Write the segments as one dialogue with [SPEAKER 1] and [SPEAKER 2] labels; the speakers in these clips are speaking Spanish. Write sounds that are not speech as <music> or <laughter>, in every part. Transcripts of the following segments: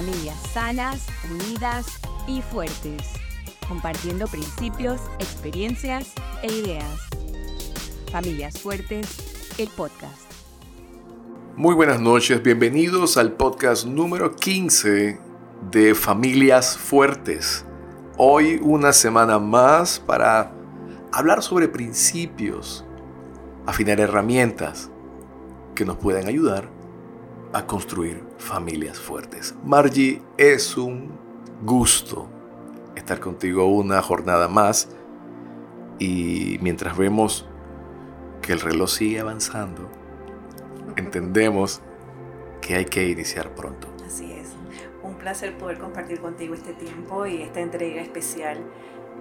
[SPEAKER 1] familias sanas, unidas y fuertes, compartiendo principios, experiencias e ideas. Familias Fuertes, el podcast.
[SPEAKER 2] Muy buenas noches, bienvenidos al podcast número 15 de Familias Fuertes. Hoy una semana más para hablar sobre principios, afinar herramientas que nos pueden ayudar a construir familias fuertes. Margie, es un gusto estar contigo una jornada más y mientras vemos que el reloj sigue avanzando, entendemos que hay que iniciar pronto.
[SPEAKER 3] Así es. Un placer poder compartir contigo este tiempo y esta entrega especial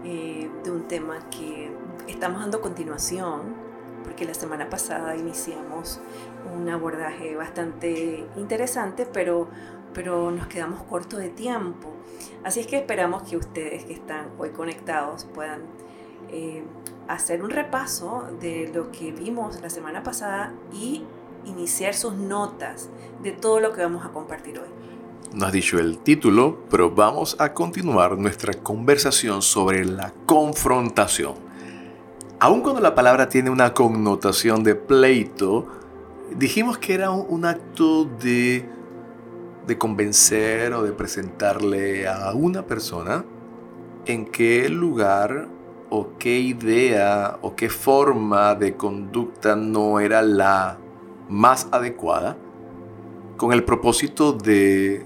[SPEAKER 3] eh, de un tema que estamos dando continuación porque la semana pasada iniciamos un abordaje bastante interesante, pero, pero nos quedamos cortos de tiempo. Así es que esperamos que ustedes que están hoy conectados puedan eh, hacer un repaso de lo que vimos la semana pasada y iniciar sus notas de todo lo que vamos a compartir hoy.
[SPEAKER 2] No has dicho el título, pero vamos a continuar nuestra conversación sobre la confrontación. Aun cuando la palabra tiene una connotación de pleito, dijimos que era un, acto de, de convencer o de presentarle a una persona en qué lugar o qué idea o qué forma de conducta no era la más adecuada con el propósito de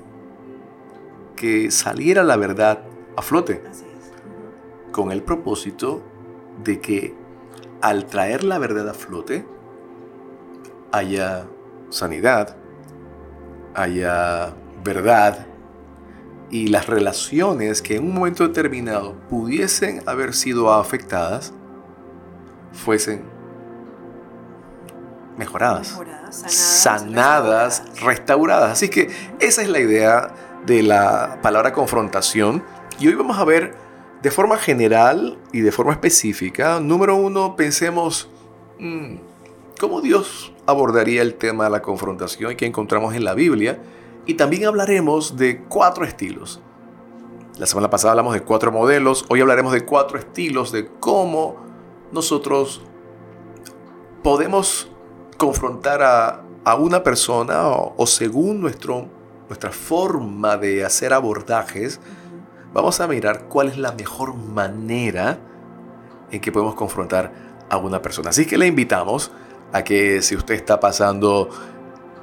[SPEAKER 2] que saliera la verdad a flote. Con el propósito de que al traer la verdad a flote, haya sanidad, haya verdad y las relaciones que en un momento determinado pudiesen haber sido afectadas fuesen mejoradas, sanadas, restauradas. Así que esa es la idea de la palabra confrontación. Y hoy vamos a ver de forma general y de forma específica, número uno, pensemos mm, cómo Dios abordaría el tema de la confrontación que encontramos en la Biblia. Y también hablaremos de cuatro estilos. La semana pasada hablamos de cuatro modelos, hoy hablaremos de cuatro estilos de cómo nosotros podemos confrontar a, una persona o, o según nuestro, nuestra forma de hacer abordajes, vamos a mirar cuál es la mejor manera en que podemos confrontar a una persona. Así que le invitamos a que si usted está pasando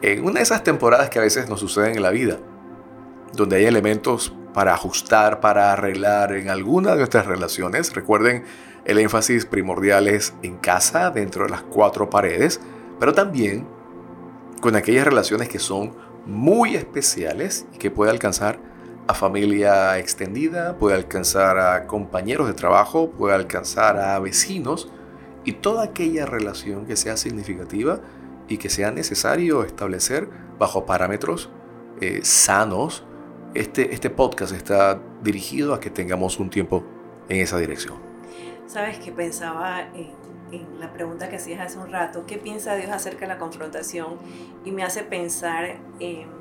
[SPEAKER 2] en una de esas temporadas que a veces nos suceden en la vida, donde hay elementos para ajustar, para arreglar en alguna de nuestras relaciones, recuerden, el énfasis primordial es en casa, dentro de las cuatro paredes, pero también con aquellas relaciones que son muy especiales y que puede alcanzar a familia extendida, puede alcanzar a compañeros de trabajo, puede alcanzar a vecinos y toda aquella relación que sea significativa y que sea necesario establecer bajo parámetros eh, sanos. Este, este podcast está dirigido a que tengamos un tiempo en esa dirección.
[SPEAKER 3] Sabes que pensaba en, en la pregunta que hacías hace un rato, ¿qué piensa Dios acerca de la confrontación? Y me hace pensar en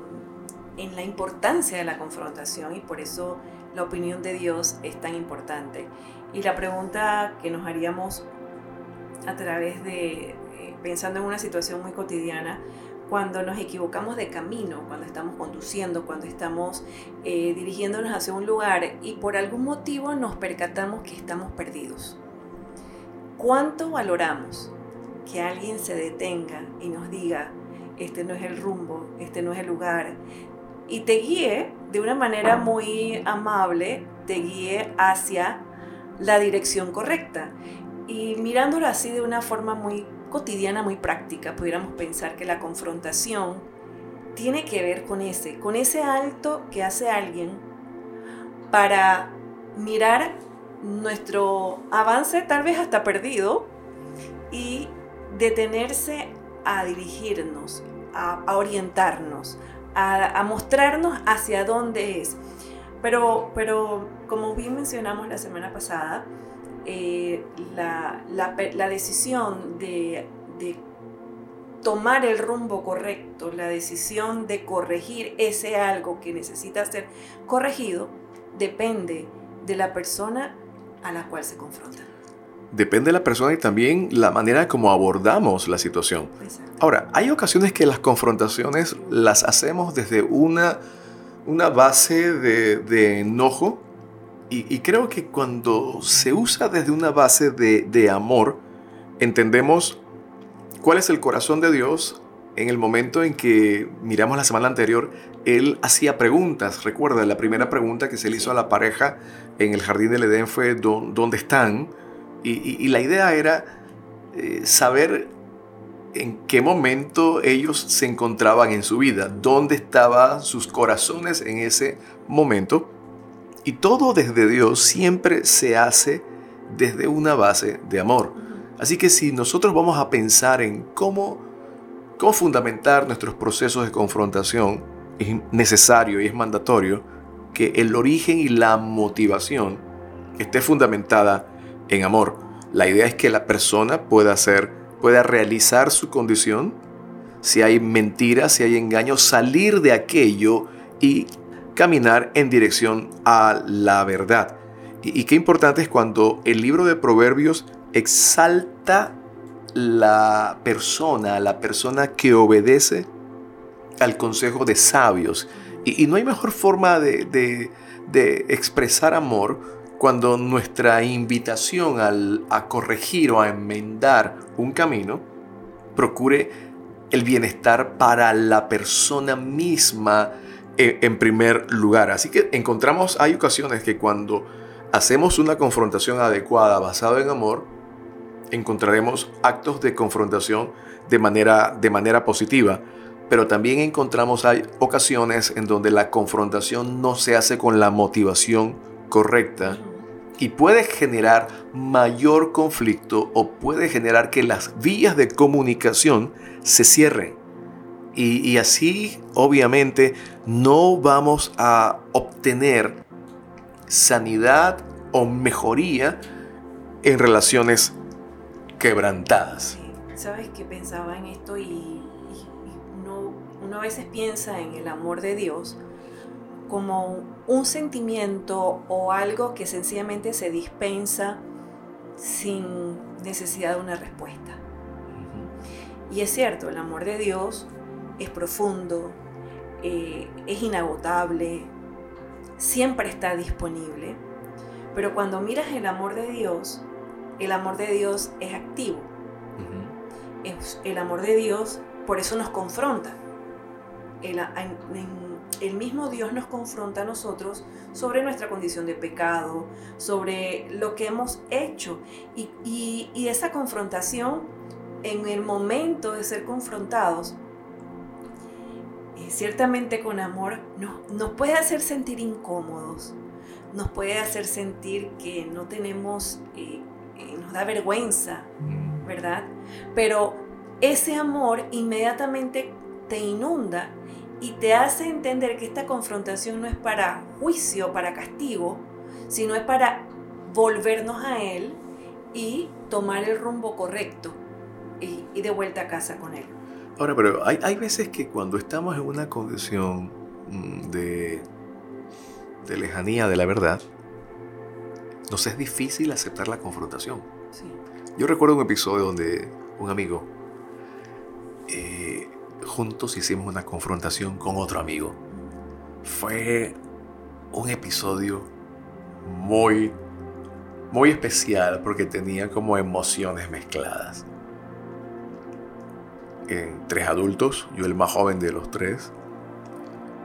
[SPEAKER 3] en la importancia de la confrontación y por eso la opinión de Dios es tan importante. Y la pregunta que nos haríamos a través de, eh, pensando en una situación muy cotidiana, cuando nos equivocamos de camino, cuando estamos conduciendo, cuando estamos eh, dirigiéndonos hacia un lugar y por algún motivo nos percatamos que estamos perdidos. ¿Cuánto valoramos que alguien se detenga y nos diga, este no es el rumbo, este no es el lugar, y te guíe de una manera muy amable, te guíe hacia la dirección correcta. Y mirándolo así de una forma muy cotidiana, muy práctica, pudiéramos pensar que la confrontación tiene que ver con ese, con ese alto que hace alguien para mirar nuestro avance tal vez hasta perdido y detenerse a dirigirnos, a, a orientarnos, a, mostrarnos hacia dónde es. Pero, pero como bien mencionamos la semana pasada, eh, la, la, decisión de, de, tomar el rumbo correcto, la decisión de corregir ese algo que necesita ser corregido, depende de la persona a la cual se confronta.
[SPEAKER 2] Depende de la persona y también la manera como abordamos la situación. Ahora, hay ocasiones que las confrontaciones las hacemos desde una, una base de, enojo y, creo que cuando se usa desde una base de, de amor, entendemos cuál es el corazón de Dios en el momento en que miramos la semana anterior, él hacía preguntas. Recuerda, la primera pregunta que se le hizo a la pareja en el jardín del Edén fue ¿dónde están? Y, la idea era eh, saber en qué momento ellos se encontraban en su vida, dónde estaban sus corazones en ese momento. Y todo desde Dios siempre se hace desde una base de amor. Así que si nosotros vamos a pensar en cómo, cómo fundamentar nuestros procesos de confrontación, es necesario y es mandatorio que el origen y la motivación esté fundamentada en amor. La idea es que la persona pueda hacer, pueda realizar su condición, si hay mentiras, si hay engaños, salir de aquello y caminar en dirección a la verdad. Y, y qué importante es cuando el libro de Proverbios exalta la persona, la persona que obedece al consejo de sabios. Y, no hay mejor forma de, expresar amor cuando nuestra invitación al, a corregir o a enmendar un camino procure el bienestar para la persona misma en, en primer lugar. Así que encontramos, hay ocasiones que cuando hacemos una confrontación adecuada basada en amor, encontraremos actos de confrontación de manera, de manera positiva, pero también encontramos hay ocasiones en donde la confrontación no se hace con la motivación correcta y puede generar mayor conflicto o puede generar que las vías de comunicación se cierren. Y, y así obviamente no vamos a obtener sanidad o mejoría en relaciones quebrantadas.
[SPEAKER 3] Sabes que pensaba en esto y, uno, a veces piensa en el amor de Dios como un sentimiento o algo que sencillamente se dispensa sin necesidad de una respuesta. Y es cierto, el amor de Dios es profundo, eh, es inagotable, siempre está disponible, pero cuando miras el amor de Dios, el amor de Dios es activo. el amor de Dios, por eso nos confronta. El, mismo Dios nos confronta a nosotros sobre nuestra condición de pecado, sobre lo que hemos hecho. Y, esa confrontación, en el momento de ser confrontados, eh, ciertamente con amor, nos puede hacer sentir incómodos, nos puede hacer sentir que no tenemos eh, nos da vergüenza, mm. ¿verdad? Pero ese amor inmediatamente te inunda y te hace entender que esta confrontación no es para juicio, para castigo, sino es para volvernos a Él y tomar el rumbo correcto y, de vuelta a casa con Él.
[SPEAKER 2] Ahora, pero hay, hay, veces que cuando estamos en una condición mm, de, de lejanía de la verdad, nos es difícil aceptar la confrontación. Yo recuerdo un episodio donde un amigo, juntos hicimos una confrontación con otro amigo. Fue un episodio muy, muy especial porque tenía como emociones mezcladas. tres adultos, yo el más joven de los tres,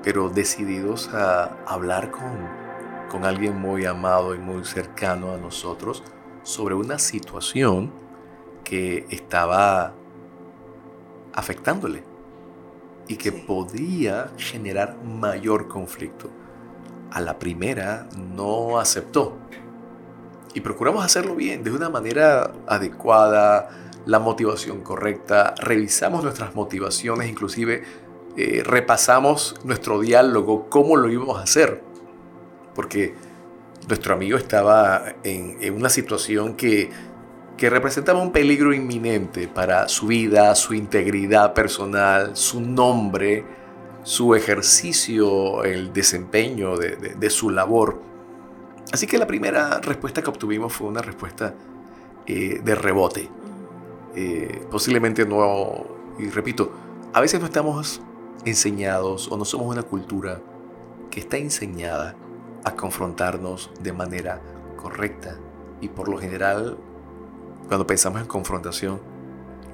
[SPEAKER 2] pero decididos a hablar con con alguien muy amado y muy cercano a nosotros sobre una situación que estaba afectándole y que podía generar mayor conflicto. A la primera no aceptó. Y procuramos hacerlo bien, de una manera adecuada, la motivación correcta, revisamos nuestras motivaciones, inclusive eh, repasamos nuestro diálogo, cómo lo íbamos a hacer porque nuestro amigo estaba en, una situación que que representaba un peligro inminente para su vida, su integridad personal, su nombre, su ejercicio, el desempeño de, su labor. Así que la primera respuesta que obtuvimos fue una respuesta eh, de rebote. Eh, posiblemente no, y repito, a veces no estamos enseñados o no somos una cultura que está enseñada a confrontarnos de manera correcta. Y por lo general, cuando pensamos en confrontación,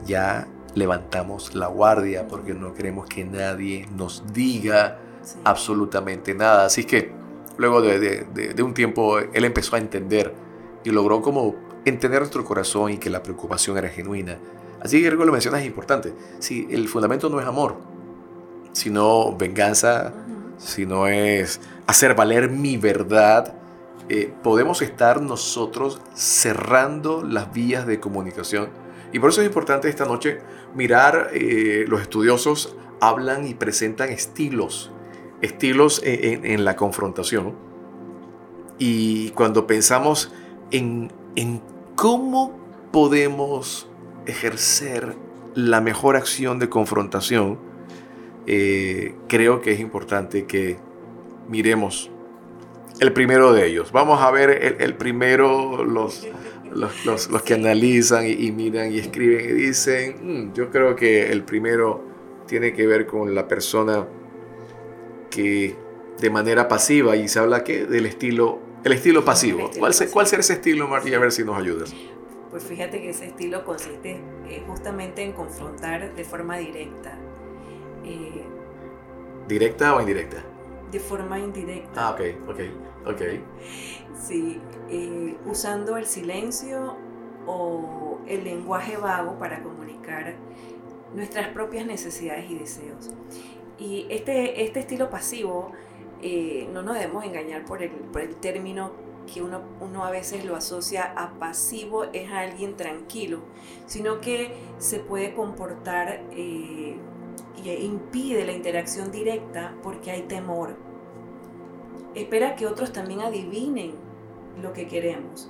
[SPEAKER 2] ya levantamos la guardia porque no queremos que nadie nos diga absolutamente nada. Así que luego de, de, un tiempo él empezó a entender y logró como entender nuestro corazón y que la preocupación era genuina. Así que que lo mencionas es importante. Si el fundamento no es amor, sino venganza, si no es hacer valer mi verdad, eh, podemos estar nosotros cerrando las vías de comunicación. Y por eso es importante esta noche mirar, eh, los estudiosos hablan y presentan estilos, estilos en, la confrontación. Y cuando pensamos en, en cómo podemos ejercer la mejor acción de confrontación, eh, creo que es importante que miremos el primero de ellos. Vamos a ver el, primero, los, los, los, que analizan y, miran y escriben y dicen, mm, yo creo que el primero tiene que ver con la persona que de manera pasiva, y se habla que del estilo, el estilo pasivo. ¿Cuál, ¿Cuál será ese estilo, María? A ver si nos ayudas.
[SPEAKER 3] Pues fíjate que ese estilo consiste eh, justamente en confrontar de forma directa.
[SPEAKER 2] Eh, ¿Directa o indirecta?
[SPEAKER 3] De forma indirecta.
[SPEAKER 2] Ah, ok, ok, ok.
[SPEAKER 3] Sí, eh, usando el silencio o el lenguaje vago para comunicar nuestras propias necesidades y deseos. Y este, este estilo pasivo, no nos debemos engañar por el, por el término que uno, uno, a veces lo asocia a pasivo, es alguien tranquilo, sino que se puede comportar eh, e impide la interacción directa porque hay temor. Espera que otros también adivinen lo que queremos.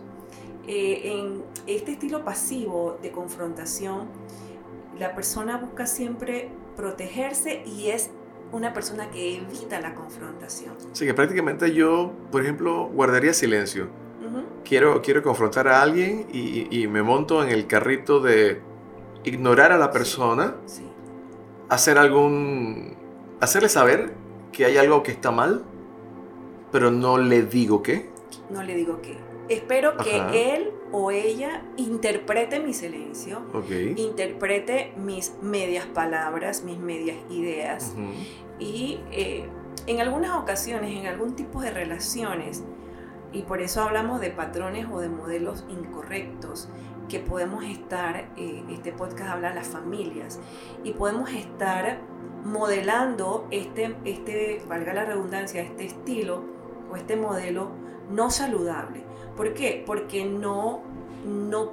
[SPEAKER 3] Eh, en este estilo pasivo de confrontación, la persona busca siempre protegerse y es una persona que evita la confrontación.
[SPEAKER 2] Sí, que prácticamente yo, por ejemplo, guardaría silencio. quiero, quiero confrontar a alguien y, me monto en el carrito de ignorar a la persona, hacer algún... hacerle saber que hay algo que está mal, pero no le digo qué.
[SPEAKER 3] No le digo qué. Espero que él o ella interprete mi silencio, interprete mis medias palabras, mis medias ideas. Y eh, en algunas ocasiones, en algún tipo de relaciones, y por eso hablamos de patrones o de modelos incorrectos, que podemos estar, eh, este podcast habla de las familias, y podemos estar modelando este, este, valga la redundancia, este estilo o este modelo no saludable ¿Por qué? Porque no, no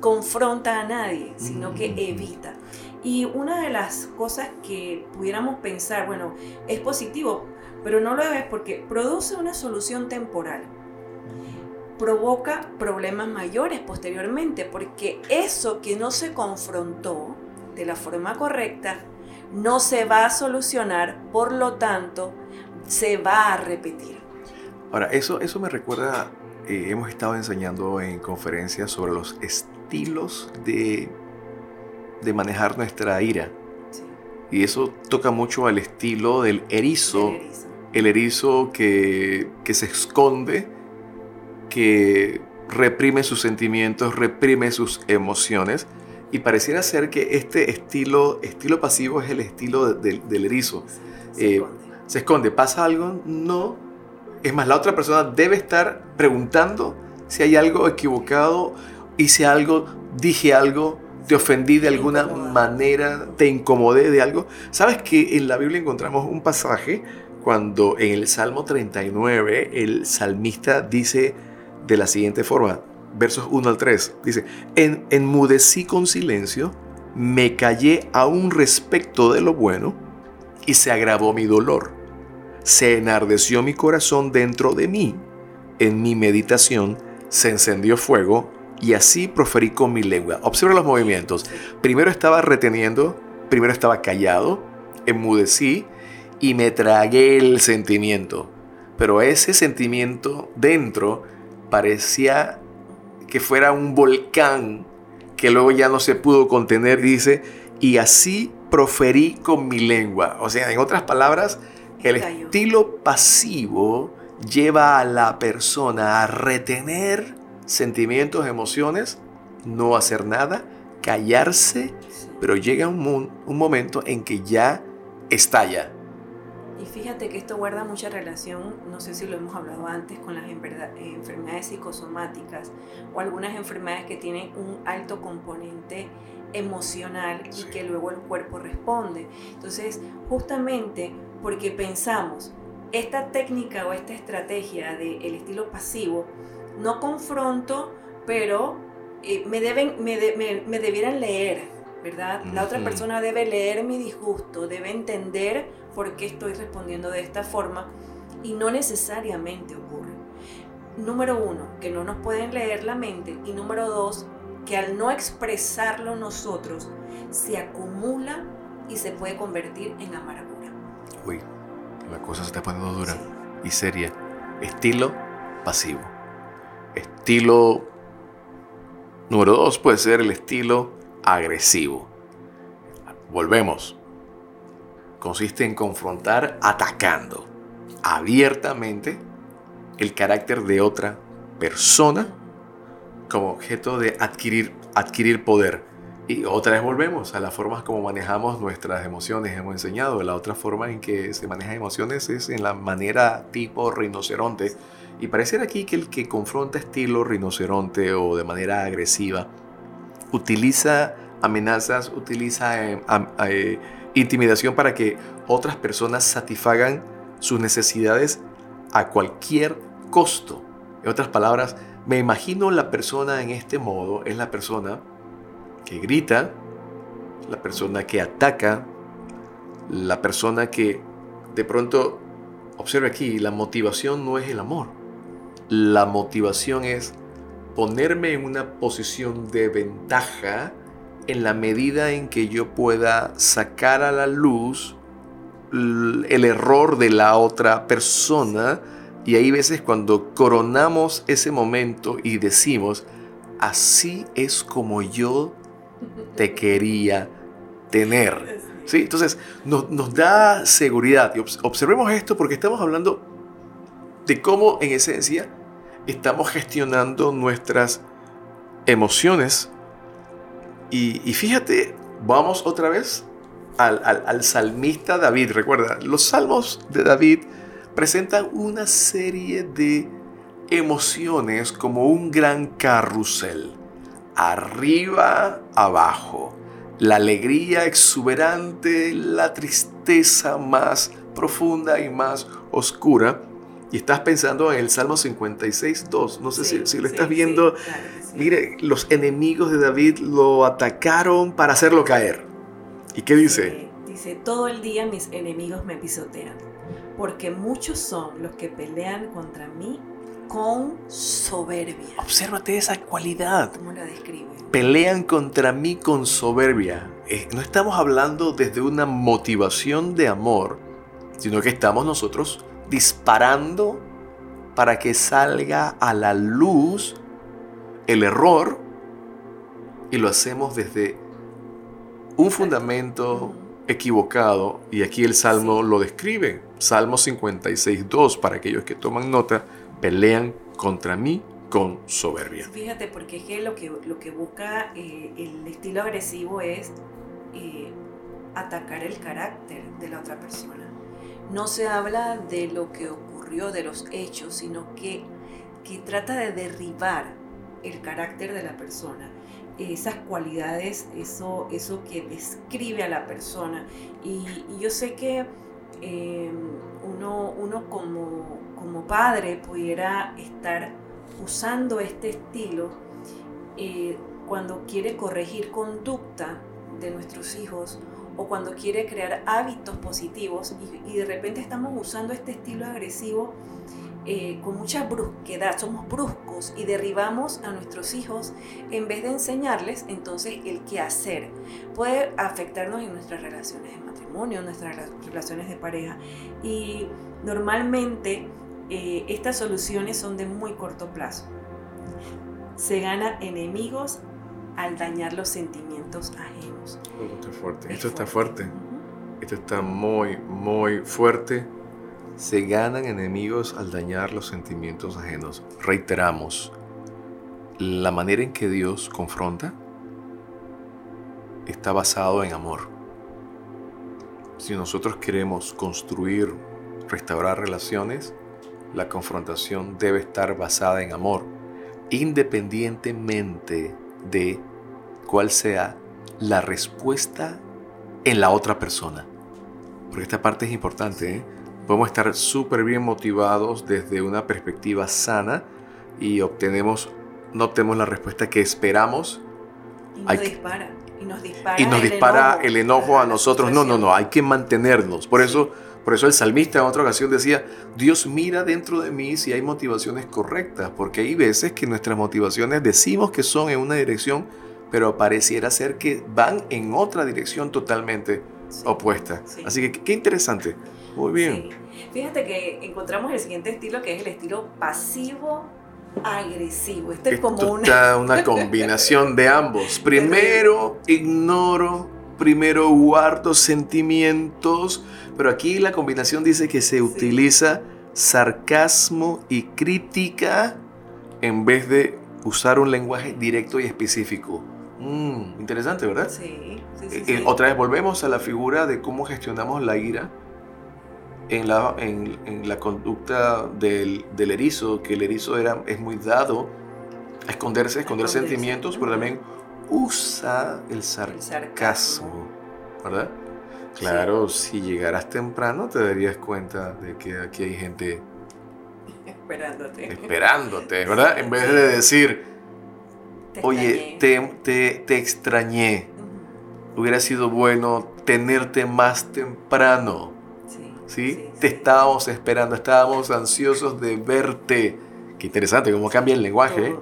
[SPEAKER 3] confronta a nadie, sino que evita. Y una de las cosas que pudiéramos pensar, bueno, es positivo, pero no lo es porque produce una solución temporal. Provoca problemas mayores posteriormente, porque eso que no se confrontó de la forma correcta no se va a solucionar, por lo tanto, se va a repetir.
[SPEAKER 2] Ahora, eso, eso me recuerda eh, hemos estado enseñando en conferencias sobre los estilos de, de manejar nuestra ira. Y eso toca mucho al estilo del erizo. El erizo, que, que se esconde, que reprime sus sentimientos, reprime sus emociones. Y pareciera ser que este estilo, estilo pasivo es el estilo del erizo. Se, eh, se esconde. ¿Pasa algo? No, es más, la otra persona debe estar preguntando si hay algo equivocado si algo, dije algo, te ofendí de alguna manera, te incomodé de algo. ¿Sabes que en la Biblia encontramos un pasaje cuando en el Salmo 39 el salmista dice de la siguiente forma, versos 1 al 3, dice, en, enmudecí con silencio, me callé aún respecto de lo bueno y se agravó mi dolor se enardeció mi corazón dentro de mí. En mi meditación se encendió fuego y así proferí con mi lengua. Observa los movimientos. Primero estaba reteniendo, primero estaba callado, enmudecí y me tragué el sentimiento. Pero ese sentimiento dentro parecía que fuera un volcán que luego ya no se pudo contener, dice, y así proferí con mi lengua. O sea, en otras palabras, el estilo pasivo lleva a la persona a retener sentimientos, emociones, no hacer nada, callarse, pero llega un, un momento en que ya estalla.
[SPEAKER 3] Y fíjate que esto guarda mucha relación, no sé si lo hemos hablado antes, con las enfermedades psicosomáticas o algunas enfermedades que tienen un alto componente emocional y que luego el cuerpo responde. Entonces, justamente porque pensamos, esta técnica o esta estrategia del estilo pasivo, no confronto, pero eh, me, deben, me, me, debieran leer, ¿verdad? La otra persona debe leer mi disgusto, debe entender por qué estoy respondiendo de esta forma y no necesariamente ocurre. Número uno, que no nos pueden leer la mente y número dos, que al no expresarlo nosotros se acumula y se puede convertir en amargura.
[SPEAKER 2] Uy, la cosa se está poniendo dura y seria. Estilo pasivo. Estilo número dos puede ser el estilo agresivo. Volvemos. Consiste en confrontar atacando abiertamente el carácter de otra persona como objeto de adquirir, adquirir poder. Y otra vez volvemos a las formas como manejamos nuestras emociones. Hemos enseñado la otra forma en que se manejan emociones es en la manera tipo rinoceronte. Y pareciera aquí que el que confronta estilo rinoceronte o de manera agresiva utiliza amenazas, utiliza eh, eh, intimidación para que otras personas satisfagan sus necesidades a cualquier costo. En otras palabras, me imagino la persona en este modo es la persona que grita, la persona que ataca, la persona que de pronto, observe aquí, la motivación no es el amor. La motivación es ponerme en una posición de ventaja en la medida en que yo pueda sacar a la luz el error de la otra persona y hay veces cuando coronamos ese momento y decimos, así es como yo te quería tener. ¿Sí? Entonces nos, nos da seguridad. Y observemos esto porque estamos hablando de cómo en esencia estamos gestionando nuestras emociones. Y, fíjate, vamos otra vez al, al salmista David. Recuerda, los salmos de David presentan una serie de emociones como un gran carrusel. Arriba, abajo. La alegría exuberante, la tristeza más profunda y más oscura. Y estás pensando en el Salmo 56, 2. No sé si, lo estás viendo. Mire, los enemigos de David lo atacaron para hacerlo caer. ¿Y qué dice?
[SPEAKER 3] Dice, todo el día mis enemigos me pisotean porque muchos son los que pelean contra mí con soberbia.
[SPEAKER 2] Obsérvate esa cualidad.
[SPEAKER 3] ¿Cómo la describe?
[SPEAKER 2] Pelean contra mí con soberbia. Eh, no estamos hablando desde una motivación de amor, sino que estamos nosotros disparando para que salga a la luz el error y lo hacemos desde un fundamento equivocado y aquí el Salmo lo describe. Salmo 56.2, para aquellos que toman nota, pelean contra mí con soberbia.
[SPEAKER 3] Fíjate, porque es que lo que, lo que busca eh, el estilo agresivo es eh, atacar el carácter de la otra persona. No se habla de lo que ocurrió, de los hechos, sino que, que trata de derribar el carácter de la persona esas cualidades, eso, eso que describe a la persona. Y, yo sé que eh, uno, uno como, como, padre pudiera estar usando este estilo eh, cuando quiere corregir conducta de nuestros hijos o cuando quiere crear hábitos positivos y, y de repente estamos usando este estilo agresivo eh, con mucha brusquedad, somos bruscos y derribamos a nuestros hijos en vez de enseñarles entonces el qué hacer. Puede afectarnos en nuestras relaciones de matrimonio, en nuestras relaciones de pareja. Y normalmente eh, estas soluciones son de muy corto plazo. Se gana enemigos al dañar los sentimientos ajenos.
[SPEAKER 2] fuerte. Esto está fuerte. Esto está muy, muy fuerte se ganan enemigos al dañar los sentimientos ajenos. Reiteramos, la manera en que Dios confronta está basado en amor. Si nosotros queremos construir, restaurar relaciones, la confrontación debe estar basada en amor, independientemente de cuál sea la respuesta en la otra persona. Porque esta parte es importante, ¿eh? Podemos estar súper bien motivados desde una perspectiva sana y obtenemos, no obtenemos la respuesta que esperamos.
[SPEAKER 3] Y nos dispara. Y nos dispara,
[SPEAKER 2] y nos
[SPEAKER 3] el,
[SPEAKER 2] dispara
[SPEAKER 3] enojo,
[SPEAKER 2] el enojo a nosotros. No, no, no, hay que mantenernos. Por eso, por eso el salmista en otra ocasión decía, Dios mira dentro de mí si hay motivaciones correctas, porque hay veces que nuestras motivaciones decimos que son en una dirección, pero pareciera ser que van en otra dirección totalmente opuesta. Así que qué interesante. Muy bien.
[SPEAKER 3] Fíjate que encontramos el siguiente estilo que es el estilo pasivo agresivo. Este es como
[SPEAKER 2] una... una <laughs> combinación de ambos. Primero ignoro, primero guardo sentimientos, pero aquí la combinación dice que se utiliza sarcasmo y crítica en vez de usar un lenguaje directo y específico. Mm, interesante, ¿verdad?
[SPEAKER 3] Sí, sí,
[SPEAKER 2] eh,
[SPEAKER 3] sí,
[SPEAKER 2] eh, Otra vez volvemos a la figura de cómo gestionamos la ira en la, en, la conducta del, del, erizo, que el erizo era, es muy dado a esconderse, a esconder sentimientos, pero también usa el sarcasmo, ¿verdad? Claro, si llegaras temprano te darías cuenta de que aquí hay gente
[SPEAKER 3] esperándote,
[SPEAKER 2] esperándote <laughs> ¿verdad? En vez de decir, te oye, te, te, te, extrañé, hubiera sido bueno tenerte más temprano. ¿Sí? Te estábamos esperando, estábamos ansiosos de verte. Qué interesante cómo cambia el lenguaje.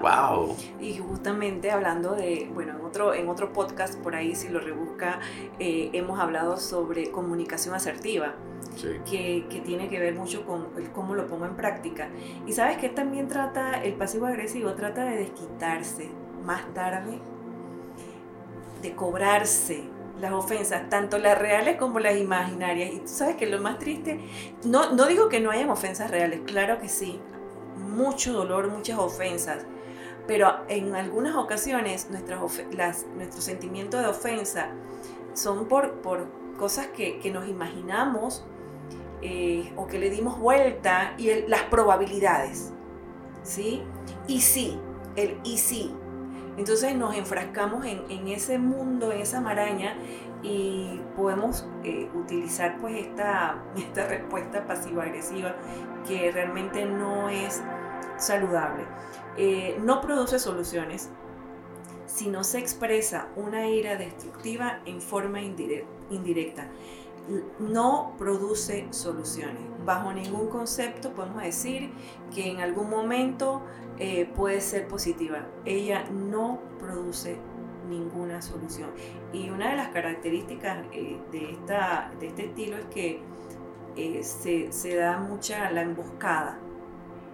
[SPEAKER 2] wow.
[SPEAKER 3] Y justamente hablando de, bueno, en otro, en otro podcast por ahí, si lo rebusca, eh, hemos hablado sobre comunicación asertiva.
[SPEAKER 2] Sí.
[SPEAKER 3] Que, que, tiene que ver mucho con el cómo lo pongo en práctica. Y sabes que también trata, el pasivo agresivo trata de desquitarse más tarde, de cobrarse, las ofensas, tanto las reales como las imaginarias. Y tú sabes que lo más triste, no, no digo que no hayan ofensas reales, claro que sí, mucho dolor, muchas ofensas, pero en algunas ocasiones nuestras las, nuestro sentimiento de ofensa son por, por cosas que, que nos imaginamos eh, o que le dimos vuelta y las probabilidades, ¿sí? Y sí, el y sí, entonces nos enfrascamos en, ese mundo, en esa maraña y podemos eh, utilizar pues esta, <laughs> esta respuesta pasiva-agresiva que realmente no es saludable. Eh, no produce soluciones si no se expresa una ira destructiva en forma indirecta. No produce soluciones. Bajo ningún concepto podemos decir que en algún momento eh, puede ser positiva. Ella no produce ninguna solución. Y una de las características eh, de, esta, de este estilo es que eh, se, se, da mucha la emboscada.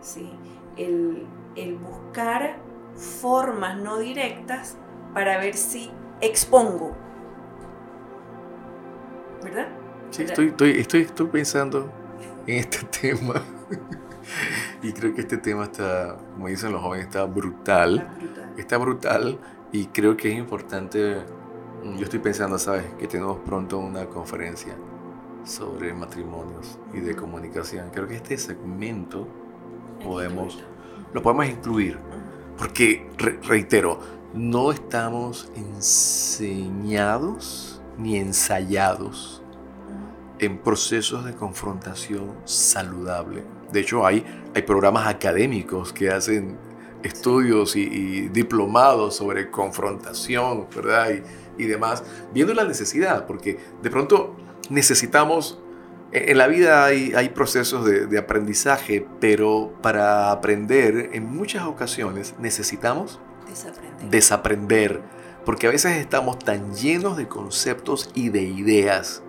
[SPEAKER 3] ¿sí? El, el buscar formas no directas para ver si expongo. ¿Verdad?
[SPEAKER 2] Sí, estoy, estoy, estoy, estoy pensando en este <laughs> tema. y creo que este tema está, como dicen los jóvenes, está brutal. Está brutal. y creo que es importante. Yo estoy pensando, ¿sabes? Que tenemos pronto una conferencia sobre matrimonios y de comunicación. Creo que este segmento podemos, lo podemos incluir. Porque, reitero, no estamos enseñados ni ensayados en procesos de confrontación saludable de hecho, hay, hay programas académicos que hacen estudios y, diplomados sobre confrontación, ¿verdad? Y, y, demás, viendo la necesidad, porque de pronto necesitamos En la vida hay, hay procesos de, de, aprendizaje, pero para aprender en muchas ocasiones necesitamos
[SPEAKER 3] desaprender.
[SPEAKER 2] desaprender, porque a veces estamos tan llenos de conceptos y de ideas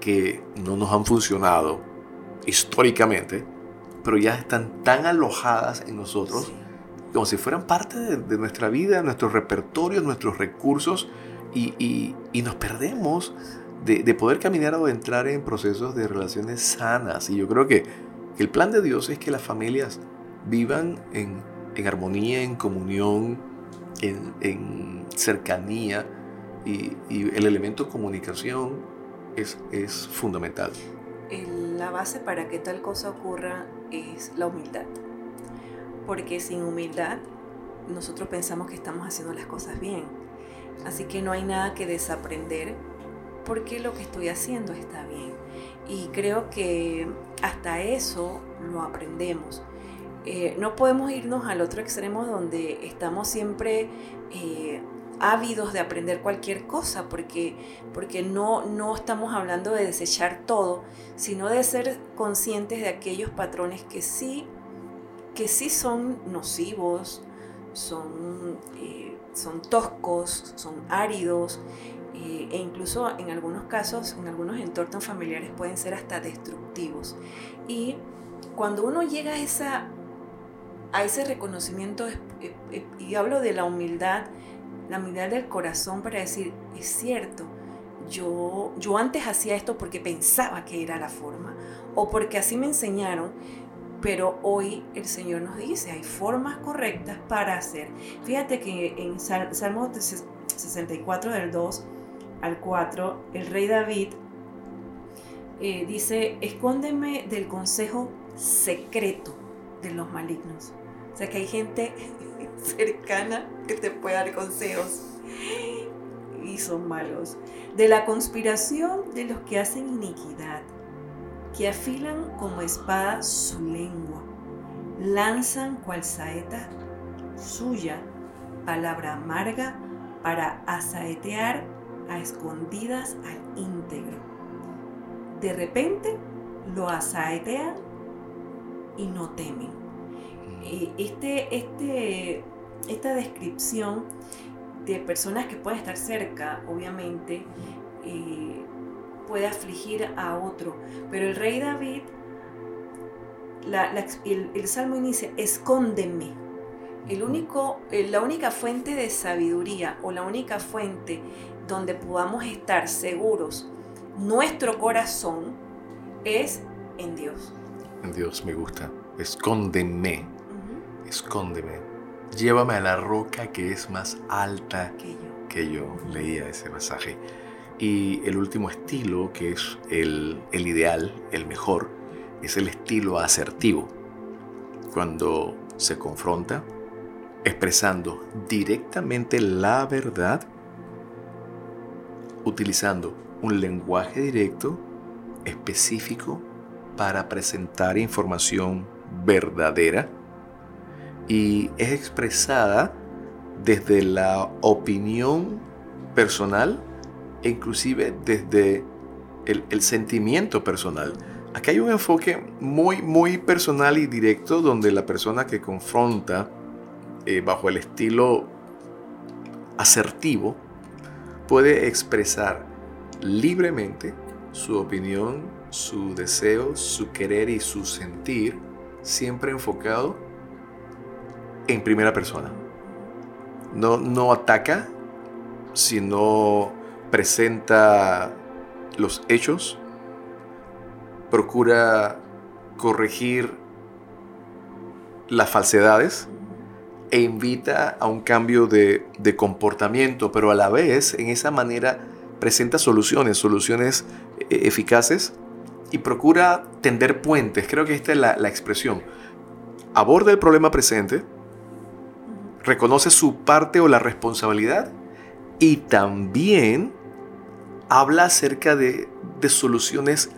[SPEAKER 2] que no nos han funcionado históricamente, pero ya están tan alojadas en nosotros
[SPEAKER 3] Sí.
[SPEAKER 2] como si fueran parte de, de nuestra vida, nuestros repertorios, nuestros recursos, y, y- y nos perdemos de, de poder caminar o entrar en procesos de relaciones sanas. Y yo creo que, que el plan de Dios es que las familias vivan en, en armonía, en comunión, en, en cercanía, y, y el elemento comunicación es, es fundamental.
[SPEAKER 3] La base para que tal cosa ocurra es la humildad. Porque sin humildad nosotros pensamos que estamos haciendo las cosas bien. Así que no hay nada que desaprender porque lo que estoy haciendo está bien. Y creo que hasta eso lo aprendemos. Eh, no podemos irnos al otro extremo donde estamos siempre eh, ávidos de aprender cualquier cosa, porque, porque no, no estamos hablando de desechar todo, sino de ser conscientes de aquellos patrones que sí, que sí son nocivos, son, eh, son toscos, son áridos, eh, e incluso en algunos casos, en algunos entornos familiares pueden ser hasta destructivos. Y cuando uno llega a, esa, a ese reconocimiento, eh, y hablo de la humildad, la humildad del corazón para decir, es cierto, yo, yo antes hacía esto porque pensaba que era la forma, o porque así me enseñaron, pero hoy el Señor nos dice, hay formas correctas para hacer. Fíjate que en Sal- Salmo 64 del 2 al 4, el rey David eh, dice, escóndeme del consejo secreto de los malignos. O sea que hay gente <laughs> cercana que te puede dar consejos y son malos. De la conspiración de los que hacen iniquidad, que afilan como espada su lengua, lanzan cual saeta suya palabra amarga para asaetear a escondidas al íntegro. De repente lo asaetean y no temen. Eh, Este, este, esta descripción de personas que pueden estar cerca, obviamente, eh, puede afligir a otro. Pero el rey David, el, salmo inicia, escóndeme. El único, eh, la única fuente de sabiduría o la única fuente donde podamos estar seguros, nuestro corazón, es en Dios.
[SPEAKER 2] Dios me gusta. Escóndeme, escóndeme. Llévame a la roca que es más alta
[SPEAKER 3] Que yo.
[SPEAKER 2] que yo. Leía ese pasaje. Y el último estilo, que es el, el ideal, el mejor, es el estilo asertivo. Cuando se confronta, expresando directamente la verdad, utilizando un lenguaje directo, específico, para presentar información verdadera y es expresada desde la opinión personal e inclusive desde el, sentimiento personal. Aquí hay un enfoque muy, muy personal y directo donde la persona que confronta eh, bajo el estilo asertivo puede expresar libremente su opinión, su deseo, su querer y su sentir, siempre enfocado en primera persona. No, no ataca, sino presenta los hechos, procura corregir las falsedades e invita a un cambio de, de comportamiento, pero a la vez en esa manera presenta soluciones, soluciones eh, eficaces y procura tender puentes. Creo que esta es la, la expresión. Aborda el problema presente, reconoce su parte o la responsabilidad y también habla acerca de, de soluciones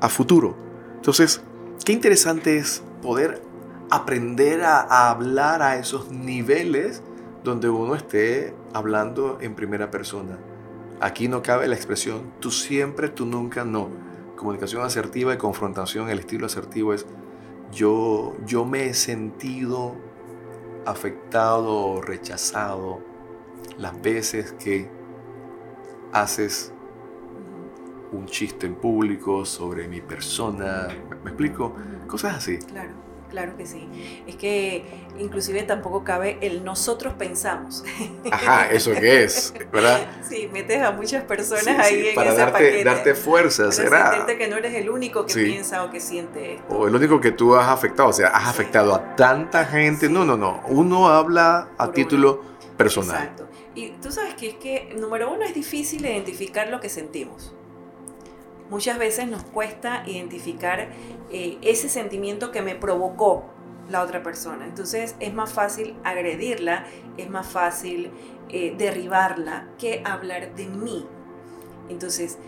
[SPEAKER 2] a futuro. Entonces, qué interesante es poder aprender a, hablar a esos niveles donde uno esté hablando en primera persona. Aquí no cabe la expresión tú siempre, tú nunca, no. comunicación asertiva y confrontación, el estilo asertivo es yo, yo me he sentido afectado, rechazado las veces que haces un chiste en público sobre mi persona, ¿me explico? Cosas así.
[SPEAKER 3] Claro. Claro que sí. Es que inclusive tampoco cabe el nosotros pensamos. <laughs>
[SPEAKER 2] Ajá, ¿eso qué es? ¿Verdad?
[SPEAKER 3] Sí, metes a muchas personas ahí en
[SPEAKER 2] para
[SPEAKER 3] ese
[SPEAKER 2] darte,
[SPEAKER 3] paquete.
[SPEAKER 2] darte fuerza, ¿será?
[SPEAKER 3] que no eres el único que
[SPEAKER 2] Sí.
[SPEAKER 3] piensa o que siente esto.
[SPEAKER 2] O el único que tú has afectado, o sea, has
[SPEAKER 3] Sí.
[SPEAKER 2] afectado a tanta gente.
[SPEAKER 3] Sí.
[SPEAKER 2] No, no, no. Uno habla a
[SPEAKER 3] Por
[SPEAKER 2] título personal.
[SPEAKER 3] Exacto. Y tú sabes que es que, número uno, es difícil identificar lo que sentimos. Muchas veces nos cuesta identificar eh, ese sentimiento que me provocó la otra persona. Entonces es más fácil agredirla, es más fácil eh, derribarla que hablar de mí. Entonces,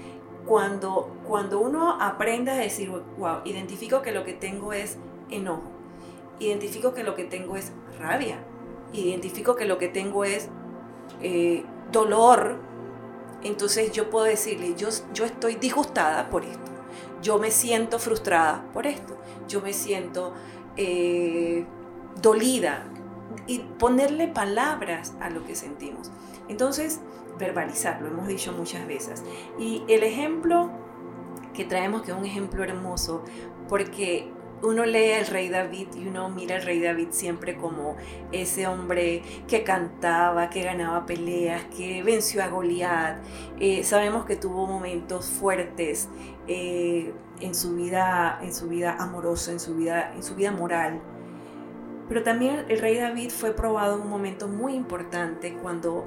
[SPEAKER 3] cuando, cuando uno aprende a decir, wow, identifico que lo que tengo es enojo, identifico que lo que tengo es rabia, identifico que lo que tengo es eh, dolor, entonces yo puedo decirle, yo, yo estoy disgustada por esto, yo me siento frustrada por esto, yo me siento eh, dolida y ponerle palabras a lo que sentimos. Entonces, verbalizarlo, hemos dicho muchas veces. Y el ejemplo que traemos, que es un ejemplo hermoso, porque uno lee al rey David y uno mira al rey David siempre como ese hombre que cantaba, que ganaba peleas, que venció a Goliat. Eh, sabemos que tuvo momentos fuertes eh, en, su vida, en su vida amorosa, en su vida, en su vida moral. Pero también el rey David fue probado en un momento muy importante cuando,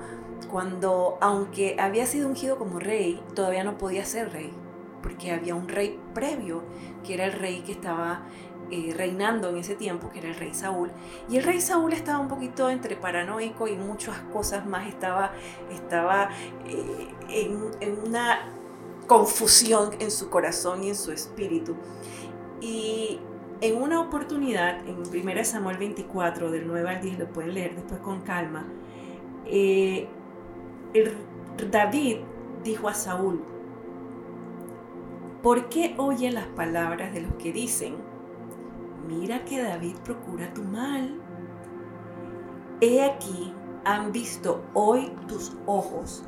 [SPEAKER 3] cuando, aunque había sido ungido como rey, todavía no podía ser rey, porque había un rey previo, que era el rey que estaba eh, reinando en ese tiempo, que era el rey Saúl. Y el rey Saúl estaba un poquito entre paranoico y muchas cosas más, estaba, estaba eh, en, en una confusión en su corazón y en su espíritu. Y en una oportunidad, en 1 Samuel 24, del 9 al 10, lo pueden leer después con calma, eh, el- David dijo a Saúl, ¿por qué oye las palabras de los que dicen, mira que David procura tu mal? He aquí, han visto hoy tus ojos,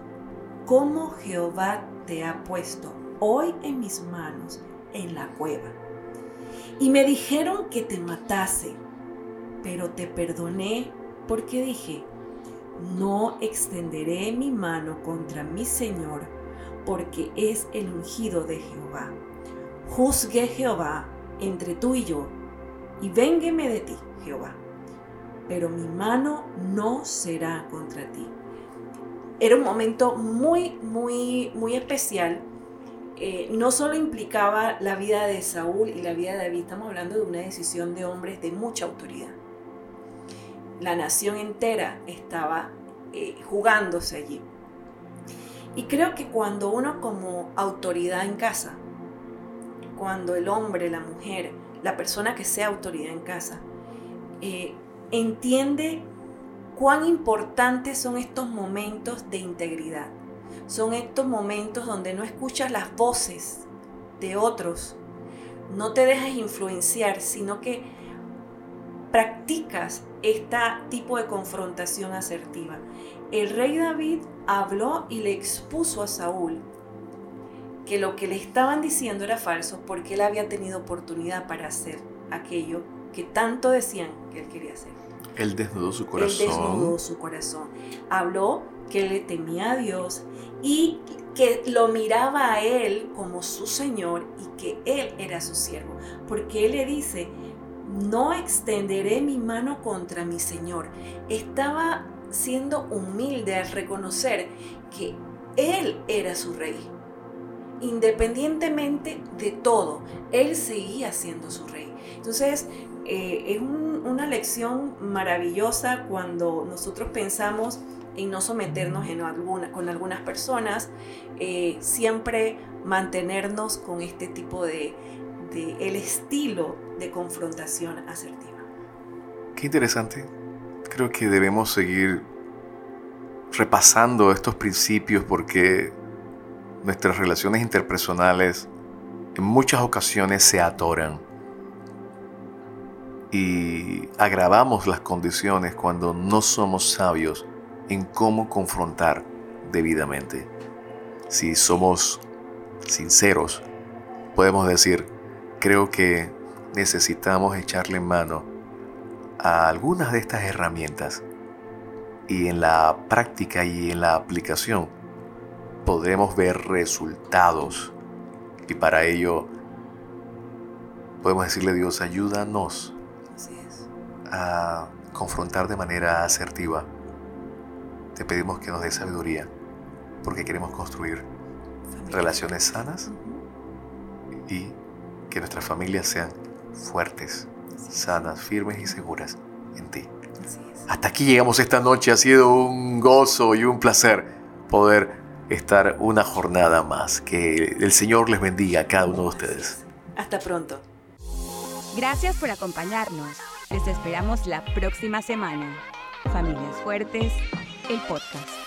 [SPEAKER 3] cómo Jehová te ha puesto hoy en mis manos en la cueva. Y me dijeron que te matase, pero te perdoné porque dije, no extenderé mi mano contra mi Señor, porque es el ungido de Jehová. Juzgue Jehová entre tú y yo, y véngueme de ti, Jehová. Pero mi mano no será contra ti. Era un momento muy, muy, muy especial eh, no solo implicaba la vida de Saúl y la vida de David, estamos hablando de una decisión de hombres de mucha autoridad. La nación entera estaba eh, jugándose allí. Y creo que cuando uno como autoridad en casa, cuando el hombre, la mujer, la persona que sea autoridad en casa, eh, entiende cuán importantes son estos momentos de integridad son estos momentos donde no escuchas las voces de otros, no te dejas influenciar, sino que practicas este tipo de confrontación asertiva. El rey David habló y le expuso a Saúl que lo que le estaban diciendo era falso porque él había tenido oportunidad para hacer aquello que tanto decían que él quería hacer.
[SPEAKER 2] Él desnudó su corazón.
[SPEAKER 3] Él desnudó su corazón. Habló que le temía a Dios y que lo miraba a él como su Señor y que él era su siervo. Porque él le dice, no extenderé mi mano contra mi Señor. Estaba siendo humilde al reconocer que él era su rey. Independientemente de todo, él seguía siendo su rey. Entonces, eh, es un, una lección maravillosa cuando nosotros pensamos en no someternos en alguna, con algunas personas, eh, siempre mantenernos con este tipo de, de, el estilo de confrontación asertiva.
[SPEAKER 2] Qué interesante. Creo que debemos seguir repasando estos principios porque nuestras relaciones interpersonales en muchas ocasiones se atoran y agravamos las condiciones cuando no somos sabios en cómo confrontar debidamente. Si somos sinceros, podemos decir, creo que necesitamos echarle mano a algunas de estas herramientas. Y en la práctica y en la aplicación podremos ver resultados. Y para ello podemos decirle a Dios, ayúdanos a confrontar de manera asertiva. Te pedimos que nos dé sabiduría porque queremos construir relaciones sanas y que nuestras familias sean fuertes, sanas, firmes y seguras en ti. Hasta aquí llegamos esta noche. Ha sido un gozo y un placer poder estar una jornada más. Que el Señor les bendiga a cada uno de ustedes.
[SPEAKER 3] Hasta pronto.
[SPEAKER 1] Gracias por acompañarnos. Les esperamos la próxima semana. Familias Fuertes, el podcast.